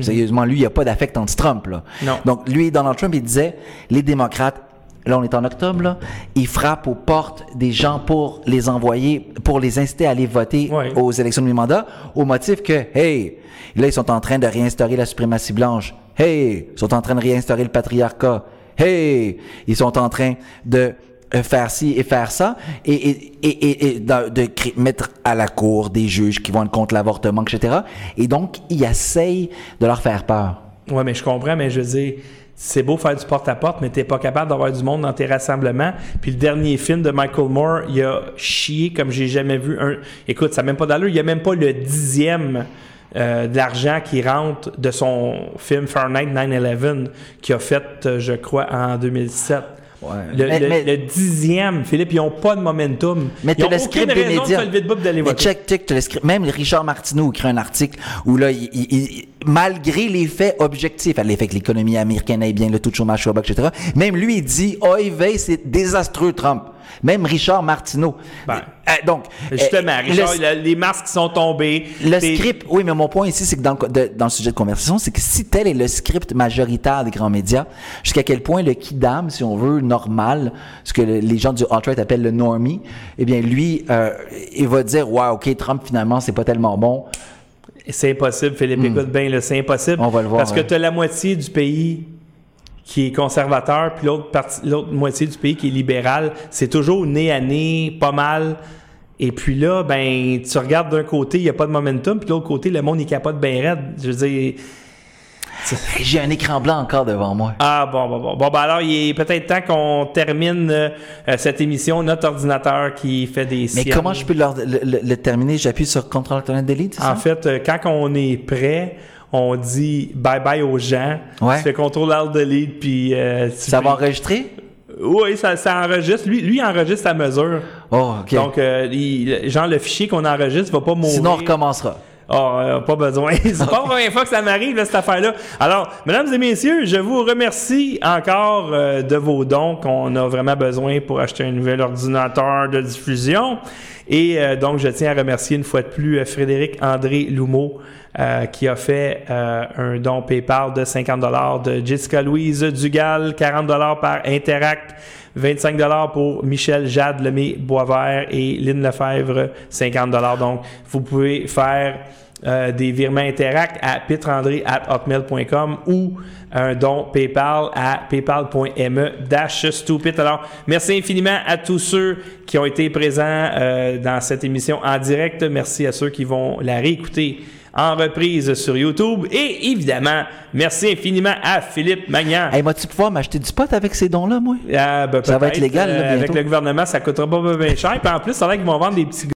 S4: Sérieusement, lui, il n'y a pas d'affect anti-Trump, là.
S3: Non.
S4: Donc, lui, Donald Trump, il disait les démocrates, là, on est en octobre, là, ils frappent aux portes des gens pour les envoyer, pour les inciter à aller voter
S3: Ouais.
S4: aux élections de mi-mandat, au motif que, hey, là, ils sont en train de réinstaurer la suprématie blanche. Hey, ils sont en train de réinstaurer le patriarcat. Hey, ils sont en train de faire ci et faire ça et, et, et, et, de, mettre à la cour des juges qui vont être contre l'avortement, etc. Et donc, ils essayent de leur faire peur.
S3: Oui, mais je comprends, mais je veux dire, c'est beau faire du porte-à-porte, mais t'es pas capable d'avoir du monde dans tes rassemblements. Puis le dernier film de Michael Moore, il a chié comme j'ai jamais vu un. Écoute, ça n'a même pas d'allure, il y a même pas le dixième. euh, de l'argent qui rentre de son film Fahrenheit 9-11 qu'il a fait, euh, je crois, en 2007. Le,
S4: Mais-
S3: le-
S4: mais-
S3: le dixième, Philippe, ils n'ont pas de momentum.
S4: Mais
S3: ils
S4: t'as
S3: n'ont
S4: le script des médias.
S3: de d'aller voter.
S4: check, check, le script. Même Richard Martineau écrit un article où là, il- il- il- malgré les faits objectifs, les faits que l'économie américaine aille bien, le taux de chômage soit bas, etc. Même lui, il dit, oh, c'est désastreux, Trump. Même Richard Martineau.
S3: Ben,
S4: Euh, donc,
S3: Justement,
S4: euh,
S3: Richard,
S4: le-
S3: les masques sont tombés.
S4: Le script, oui, mais mon point ici, c'est que dans, le- de- dans le sujet de conversation, c'est que si tel est le script majoritaire des grands médias, jusqu'à quel point le kidam, si on veut, normal, ce que le- les gens du alt-right appellent le normie, eh bien, lui, euh, il va dire, ouais, ok, Trump, finalement, c'est pas tellement bon.
S3: C'est impossible, Philippe. Écoute bien, c'est impossible.
S4: On va le voir,
S3: Parce que tu as la moitié du pays qui est conservateur, puis l'autre partie- l'autre moitié du pays qui est libéral. C'est toujours nez à nez, pas mal. Et puis là, ben, tu regardes d'un côté, il n'y a pas de momentum, puis de l'autre côté, le monde est capote bien raide. Je veux dire.
S4: J'ai un écran blanc encore devant moi.
S3: Ah, bon, bon, bon. Bon, ben alors, il est peut-être temps qu'on termine euh, cette émission. Notre ordinateur qui fait des
S4: Mais comment je peux le, le- le terminer? J'appuie sur Ctrl Alt Delete, ça?
S3: En fait, euh, quand on est prêt, on dit bye bye aux gens.
S4: Ouais.
S3: Tu fais contrôle alt delete puis euh, tu
S4: ça va enregistrer?
S3: Oui, ça, ça enregistre. Lui, lui il enregistre à mesure.
S4: Oh, OK.
S3: Donc, euh, il- genre, le fichier qu'on enregistre va pas mourir.
S4: Sinon, on recommencera.
S3: Ah, euh, pas besoin. C'est pas la première fois que ça m'arrive, cette affaire-là. Alors, mesdames et messieurs, je vous remercie encore euh, de vos dons qu'on a vraiment besoin pour acheter un nouvel ordinateur de diffusion. Et euh, donc, je tiens à remercier une fois de plus euh, Frédéric André Loumeau euh, qui a fait euh, un don PayPal de 50 de Jessica Louise Dugal, 40 par Interact. 25 pour Michel Jade Lemay Boisvert et Lynn Lefebvre 50 Donc vous pouvez faire euh, des virements Interact à pitrandré@hotmail.com ou un don PayPal à paypal.me dash stupid. Alors merci infiniment à tous ceux qui ont été présents euh, dans cette émission en direct. Merci à ceux qui vont la réécouter en reprise sur YouTube. Et évidemment, merci infiniment à Philippe Magnan.
S4: Hey, vas-tu pouvoir m'acheter du pot avec ces dons-là, moi?
S3: Ah, ben,
S4: Ça va être légal, là,
S3: euh, avec le gouvernement, ça coûtera pas bien cher. Puis en plus, c'est vrai qu'ils vont vendre des petits